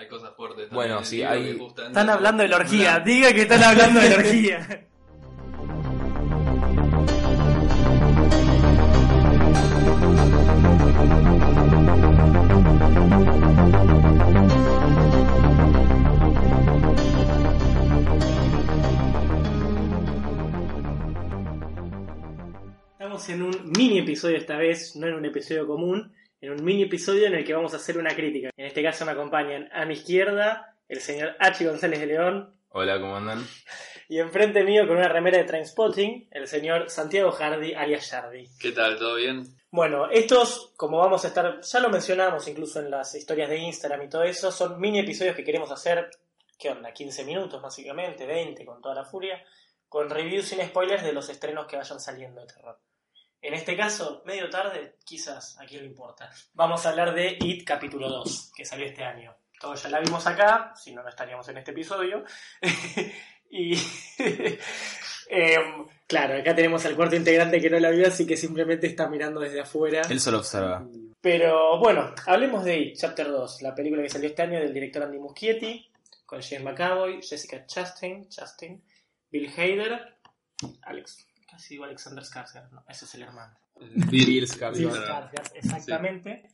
hay cosas fuertes. también Bueno, sí, hay- que justamente Están hablando de la orgía, una- diga que están hablando de la orgía. Estamos en un mini episodio esta vez, no en un episodio común, en un mini episodio en el que vamos a hacer una crítica. En este caso me acompañan a mi izquierda el señor H. González de León Hola, ¿cómo andan? y enfrente mío con una remera de Trainspotting el señor Santiago Hardy, alias Hardy. ¿Qué tal? ¿Todo bien? Bueno, estos, como vamos a estar, ya lo mencionamos incluso en las historias de Instagram y todo eso, son mini episodios que queremos hacer, ¿qué onda? 15 minutos básicamente, 20 con toda la furia, con reviews sin spoilers de los estrenos que vayan saliendo de terror. En este caso, medio tarde, quizás, a quién le importa. Vamos a hablar de It capítulo 2, que salió este año. Todos ya la vimos acá, si no, no estaríamos en este episodio. y. em, claro, acá tenemos al cuarto integrante que no la vio, así que simplemente está mirando desde afuera. Él solo observa. Pero bueno, hablemos de It, Chapter 2, la película que salió este año del director Andy Muschietti, con James McAvoy, Jessica Chastain, Chastain Bill Hader, Alex, casi digo Alexander Skarsgård, no, ese es el hermano. Bill Skarsgård. Exactamente.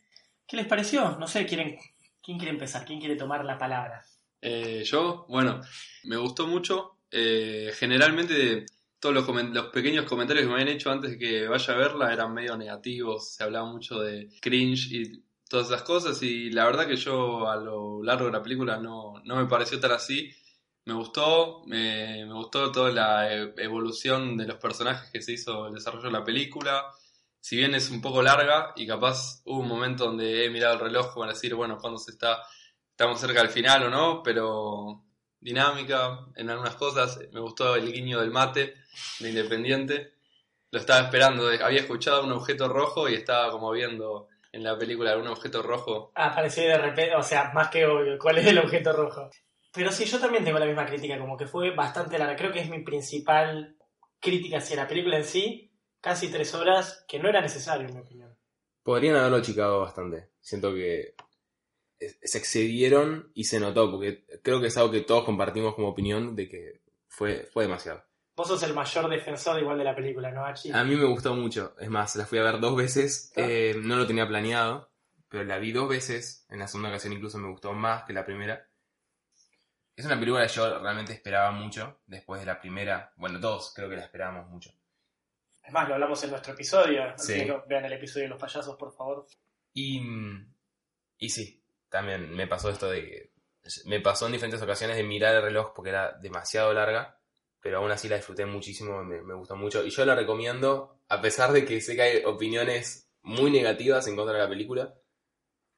¿Qué les pareció? No sé, ¿quieren, ¿quién quiere empezar? ¿Quién quiere tomar la palabra? Eh, yo, bueno, me gustó mucho. Eh, generalmente todos los, los pequeños comentarios que me habían hecho antes de que vaya a verla eran medio negativos. Se hablaba mucho de cringe y todas esas cosas. Y la verdad que yo a lo largo de la película no, no me pareció tan así. Me gustó, me, gustó toda la e- evolución de los personajes que se hizo el desarrollo de la película. Si bien es un poco larga y capaz hubo un momento donde he mirado el reloj para decir, bueno, cuando se está estamos cerca del final o no, pero dinámica en algunas cosas. Me gustó el guiño del mate de Independiente. Lo estaba esperando, había escuchado un objeto rojo y estaba como viendo en la película algún objeto rojo. Apareció de repente, o sea, más que obvio, ¿cuál es el objeto rojo? Pero sí, yo también tengo la misma crítica, como que fue bastante larga. Creo que es mi principal crítica hacia la película en sí, casi tres horas, que no era necesario, en mi opinión. Podrían haberlo achicado bastante. Siento que se excedieron y se notó, porque creo que es algo que todos compartimos como opinión de que fue, fue demasiado. Vos sos el mayor defensor igual de la película, ¿no, Hachi? A mí me gustó mucho. Es más, la fui a ver dos veces. Ah. eh, no lo tenía planeado, pero la vi dos veces. En la segunda ocasión incluso me gustó más que la primera. Es una película que yo realmente esperaba mucho después de la primera. Bueno, todos creo que la esperábamos mucho. Es más, lo hablamos en nuestro episodio. Sí. Así que vean el episodio de los payasos, por favor. Y, y sí, también me pasó esto de que me pasó en diferentes ocasiones de mirar el reloj porque era demasiado larga, pero aún así la disfruté muchísimo, me, me gustó mucho. Y yo la recomiendo, a pesar de que sé que hay opiniones muy negativas en contra de la película,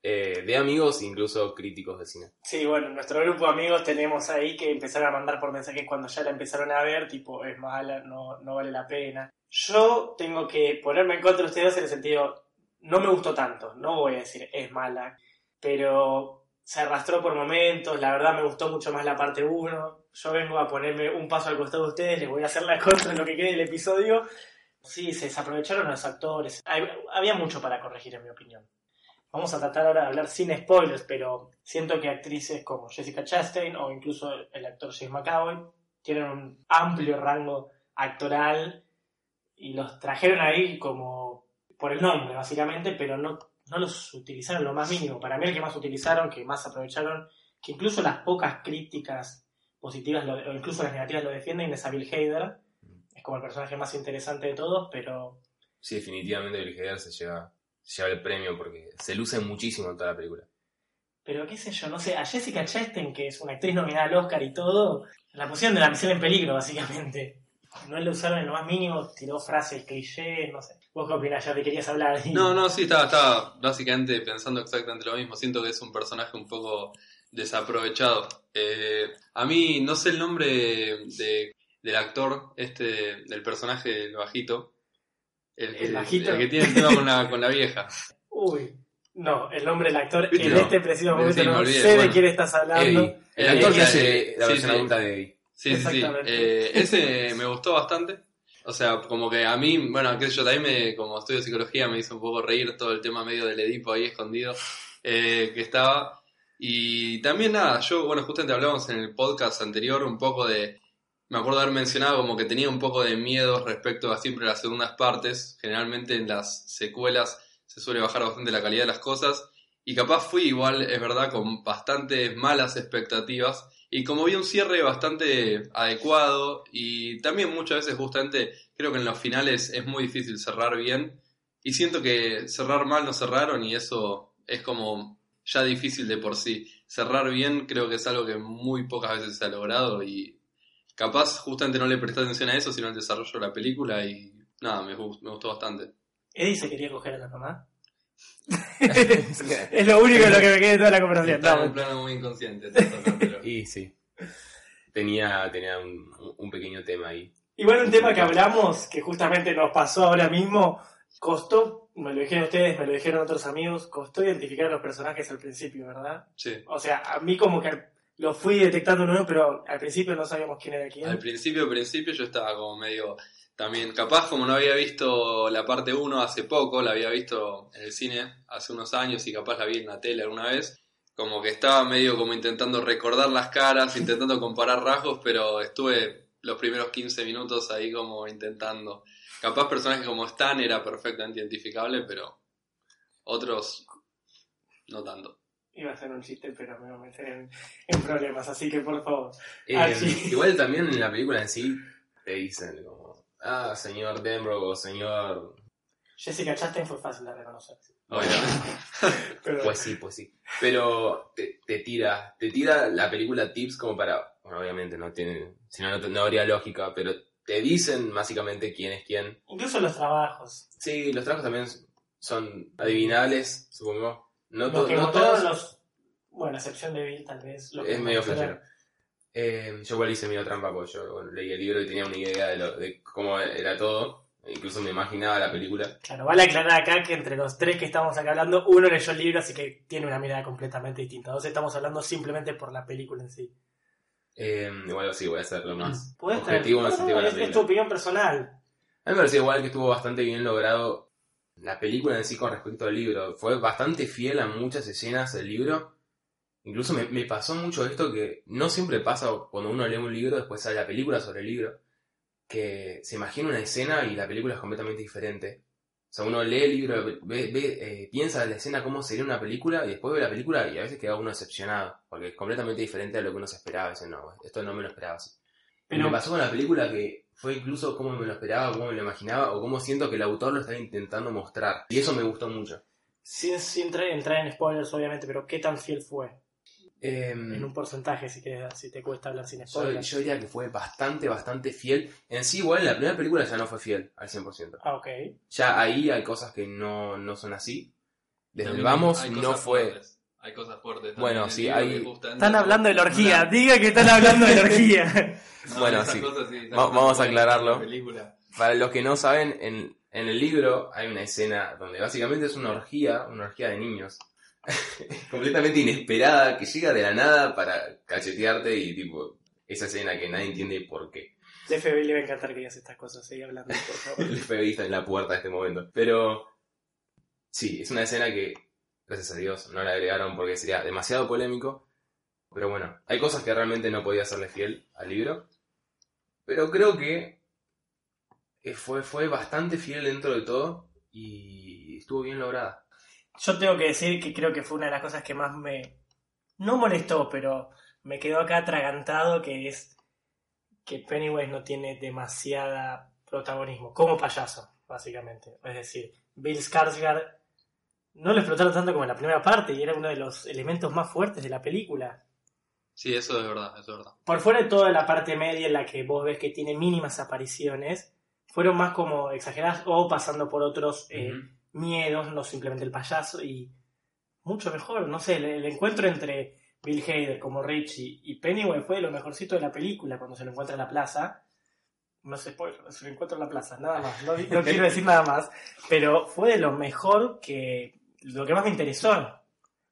eh, de amigos incluso críticos de cine. Sí, bueno, en nuestro grupo de amigos tenemos ahí que empezaron a mandar por mensajes cuando ya la empezaron a ver, tipo, es mala, no, no vale la pena. Yo tengo que ponerme en contra de ustedes en el sentido, no me gustó tanto, no voy a decir es mala, pero se arrastró por momentos, la verdad me gustó mucho más la parte 1. Yo vengo a ponerme un paso al costado de ustedes, les voy a hacer la contra en lo que quede del episodio. Sí, se desaprovecharon los actores, había mucho para corregir en mi opinión. Vamos a tratar ahora de hablar sin spoilers, pero siento que actrices como Jessica Chastain o incluso el actor James McAvoy tienen un amplio rango actoral y los trajeron ahí como por el nombre, básicamente, pero no, no los utilizaron lo más mínimo. Para mí el que más utilizaron, que más aprovecharon, que incluso las pocas críticas positivas lo- o incluso las negativas lo defienden, es a Bill Hader. Es como el personaje más interesante de todos, pero Sí, definitivamente Bill Hader se lleva, se lleva el premio porque se luce muchísimo en toda la película. Pero qué sé yo, no sé, a Jessica Chastain, que es una actriz nominada al Oscar y todo, la pusieron de la misión en peligro, básicamente. No la usaron en lo más mínimo, tiró frases, clichés, no sé. ¿Vos qué opinás? Ya te querías hablar. No, no, sí, estaba, estaba básicamente pensando exactamente lo mismo. Siento que es un personaje un poco desaprovechado. Eh, a mí, no sé el nombre de, del actor, este, del personaje, el bajito. El, ¿El bajito? el que tiene el tema con la, con la vieja. Uy, no, el nombre del actor en No. este preciso Sí, momento me no olvidé, sé de quién estás hablando. Eddie, el Eh, actor que hace la sí, versión sí. adulta de Eddie. Sí, sí, sí. Exactamente. Eh, ese me gustó bastante. O sea, como que a mí, bueno, qué sé yo, también me, como estudio psicología me hizo un poco reír todo el tema medio del Edipo ahí escondido eh, que estaba. Y también nada, yo, bueno, justamente hablamos en el podcast anterior un poco de, me acuerdo haber mencionado como que tenía un poco de miedo respecto a siempre las segundas partes, generalmente en las secuelas se suele bajar bastante la calidad de las cosas, y capaz fui igual, es verdad, con bastantes malas expectativas, y como vi un cierre bastante adecuado, y también muchas veces justamente creo que en los finales es muy difícil cerrar bien, y siento que cerrar mal no cerraron, y eso es como ya difícil de por sí. Cerrar bien creo que es algo que muy pocas veces se ha logrado y capaz justamente no le presté atención a eso, sino al desarrollo de la película y nada, me gustó, me gustó bastante. Eddie se quería coger a la mamá. es lo único de lo que me queda de toda la conversación. En No, un plano muy inconsciente. Y sí. Tenía, tenía un, un pequeño tema ahí. Igual un tema que hablamos, que justamente nos pasó ahora mismo, costó, me lo dijeron ustedes, me lo dijeron otros amigos, costó identificar a los personajes al principio, ¿verdad? sí. O sea, a mí como que lo fui detectando nuevo, pero al principio no sabíamos quién era quién. Al principio, al principio yo estaba como medio también capaz como no había visto la parte 1 hace poco, la había visto en el cine hace unos años y capaz la vi en la tele alguna vez, como que estaba medio como intentando recordar las caras, intentando comparar rasgos, pero estuve los primeros 15 minutos ahí como intentando. Capaz personajes como Stan era perfectamente identificable, pero otros no tanto. Iba a ser un chiste, pero me voy a meter en, en problemas, así que por favor. Eh. Igual también en la película en sí te dicen como, ah, señor Denbrough o señor... Jessica Chastain fue fácil de reconocer. Obviamente. Pero, Pues sí, pues sí. Pero te, te tira, te tira la película tips como para, bueno, obviamente no tiene, si no, no, no habría lógica, pero te dicen básicamente quién es quién. incluso los trabajos. Sí, los trabajos también son adivinables, supongo. No, to- todos. los. Bueno, a excepción de Bill, tal vez. los Es medio flashero. Eh, yo igual hice medio trampa porque yo bueno, leí el libro y tenía una idea de, lo- de cómo era todo. Incluso me imaginaba la película. Claro, vale aclarar acá que entre los tres que estamos acá hablando, uno leyó el libro, así que tiene una mirada completamente distinta. Dos estamos hablando simplemente por la película en sí. Eh, igual sí, voy a ser lo más traer- objetivo No, no, es, tu opinión personal. A mí me pareció igual que estuvo bastante bien logrado la película en sí con respecto al libro. Fue bastante fiel a muchas escenas del libro. Incluso me, me pasó mucho esto que no siempre pasa cuando uno lee un libro, después sale la película sobre el libro, que se imagina una escena y la película es completamente diferente. O sea, uno lee el libro, ve, ve, eh, piensa en la escena cómo sería una película y después ve la película y a veces queda uno decepcionado, porque es completamente diferente a lo que uno se esperaba. Dice, no, esto no me lo esperaba así. Pero me pasó con la película que fue incluso como me lo esperaba, como me lo imaginaba, o como siento que el autor lo estaba intentando mostrar. Y eso me gustó mucho. sin, sin tra- entrar en spoilers, obviamente, pero ¿qué tan fiel fue? Em, En un porcentaje, si, querés, si te cuesta hablar sin yo, spoilers. yo diría que fue bastante, bastante fiel. En sí, igual, en la primera película ya no fue fiel al 100%. Ah, ok. Ya ahí hay cosas que no, no son así. Desde el vamos no fue... fuertes, Hay cosas fuertes. también Bueno, en el sí, hay- Están hablando de la orgía. Diga que están hablando de la orgía. no, Bueno, sí. cosas están Va- vamos a aclararlo. Para los que no saben, en, en el libro hay una escena donde básicamente es una orgía, una orgía de niños. completamente inesperada, que llega de la nada para cachetearte y tipo, esa escena que nadie entiende por qué. De FBI le va a encantar que digas estas cosas. Sigue hablando, por favor. El FBI está en la puerta en este momento. Pero sí, es una escena que, gracias a Dios, no la agregaron porque sería demasiado polémico. Pero bueno, hay cosas que realmente no podía hacerle fiel al libro. Pero creo que eh, fue, fue bastante fiel dentro de todo y estuvo bien lograda. Yo tengo que decir que creo que fue una de las cosas que más me. No molestó, pero me quedó acá atragantado, que es que Pennywise no tiene demasiada protagonismo, como payaso, básicamente. Es decir, Bill Skarsgård no lo explotaron tanto como en la primera parte y era uno de los elementos más fuertes de la película. Sí, eso es verdad, eso es verdad. Por fuera de toda la parte media en la que vos ves que tiene mínimas apariciones, fueron más como exageradas o pasando por otros eh, miedos, no simplemente el payaso, y mucho mejor, no sé, el, el encuentro entre Bill Hader como Richie y Pennywise fue lo mejorcito de la película cuando se lo encuentra en la plaza. No sé, spoiler, se lo encuentra en la plaza, nada más, no, no quiero decir nada más, pero fue de lo mejor que, lo que más me interesó,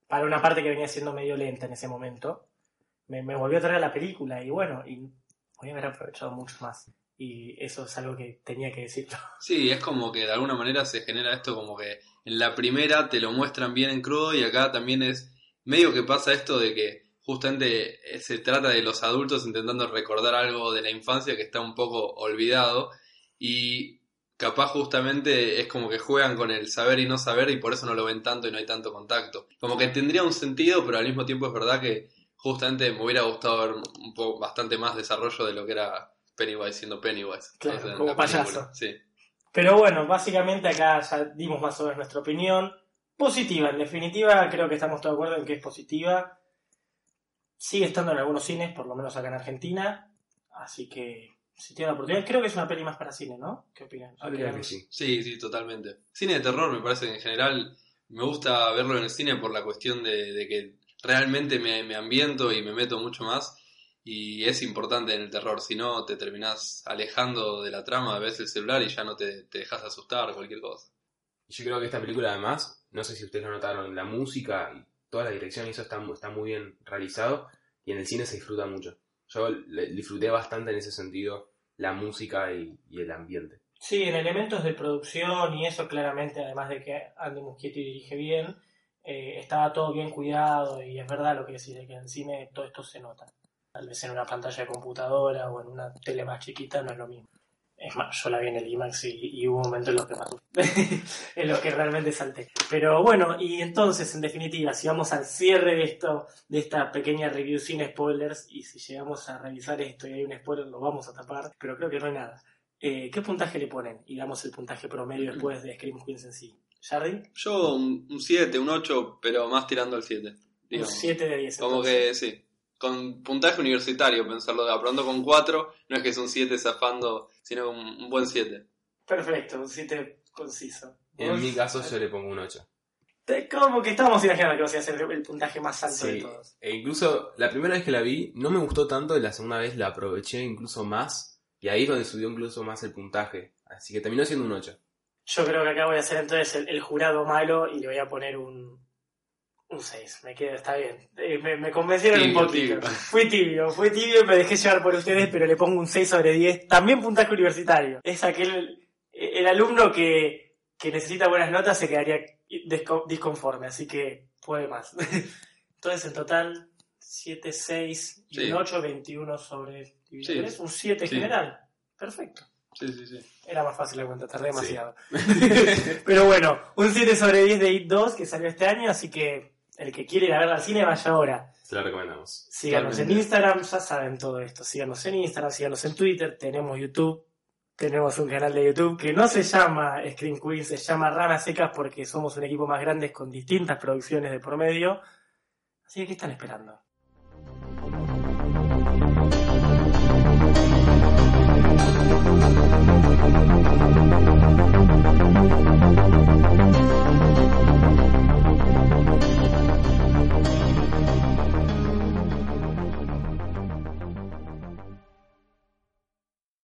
para una parte que venía siendo medio lenta en ese momento, me, me volvió a traer a la película y bueno, y voy a haber aprovechado mucho más. Y eso es algo que tenía que decirlo. Sí, es como que de alguna manera se genera esto como que en la primera te lo muestran bien en crudo y acá también es medio que pasa esto de que justamente eh, se trata de los adultos intentando recordar algo de la infancia que está un poco olvidado y capaz justamente es como que juegan con el saber y no saber y por eso no lo ven tanto y no hay tanto contacto. Como que tendría un sentido, pero al mismo tiempo es verdad que justamente me hubiera gustado ver un poco bastante más desarrollo de lo que era Pennywise siendo Pennywise. Claro, en como payaso. Sí. Pero bueno, básicamente acá ya dimos más o menos nuestra opinión. Positiva, en definitiva, creo que estamos todos de acuerdo en que es positiva. Sigue estando en algunos cines, por lo menos acá en Argentina. Así que, si tiene la oportunidad, creo que es una peli más para cine, ¿no? ¿Qué opinan? Yo creo que sí. Sí, sí, totalmente. Cine de terror me parece que en general me gusta verlo en el cine por la cuestión de, de que realmente me, me ambiento y me meto mucho más. Y es importante en el terror, si no te terminás alejando de la trama, ves el celular y ya no te, te dejas asustar, cualquier cosa. Yo creo que esta película además, no sé si ustedes lo notaron, la música y toda la dirección y eso está, está muy bien realizado y en el cine se disfruta mucho. Yo disfruté bastante en ese sentido la música y, el ambiente. Sí, en elementos de producción y eso claramente, además de que Andy Muschietti dirige bien, eh, estaba todo bien cuidado y es verdad lo que decís, de que en cine todo esto se nota. Tal vez en una pantalla de computadora o en una tele más chiquita no es lo mismo. Es más, yo la vi en el IMAX y, y hubo momentos en los que pasó, en los que realmente salté. Pero bueno, y entonces, en definitiva, si vamos al cierre de esto, de esta pequeña review sin spoilers, y si llegamos a revisar esto y hay un spoiler, lo vamos a tapar, pero creo que no hay nada. Eh, ¿Qué puntaje le ponen? Y damos el puntaje promedio después de Scream Queens en sí. ¿Jardín? Yo un 7, un 8, pero más tirando al 7. Un 7 de 10. Como entonces. que sí. Con puntaje universitario, pensarlo de pronto con 4, no es que es un 7 zafando, sino un, un buen 7. Perfecto, un 7 conciso. En mi caso yo le pongo un 8. Te- Como que estábamos imaginando que vas a hacer el puntaje más alto de todos. e incluso la primera vez que la vi no me gustó tanto y la segunda vez la aproveché incluso más y ahí es donde subió incluso más el puntaje. Así que terminó siendo un 8. Yo creo que acá voy a hacer entonces el, el jurado malo y le voy a poner un, un 6. Me queda, está bien. Eh, me, me convencieron Tibio, un poquito. tibio. Fui tibio, fui tibio, me dejé llevar por ustedes, pero le pongo un 6 sobre 10. También puntaje universitario. Es aquel, el alumno que, que necesita buenas notas se quedaría disconforme, así que puede más. Entonces en total 7, 6 y Sí. un 8, 21 sobre Sí. 3, un 7 Sí. general. Perfecto. Sí, sí, sí. Era más fácil la cuenta, tardé demasiado. Pero bueno, un 7 sobre 10 de It 2 que salió este año, así que el que quiere ir a ver al cine, vaya ahora. Se lo recomendamos. Síganos en Instagram, ya saben todo esto. Síganos en Instagram, síganos en Twitter, tenemos YouTube. Tenemos un canal de YouTube que no se llama Screen Queen, se llama Ranas Secas porque somos un equipo más grande con distintas producciones de promedio. Así que, ¿qué están esperando? Thank.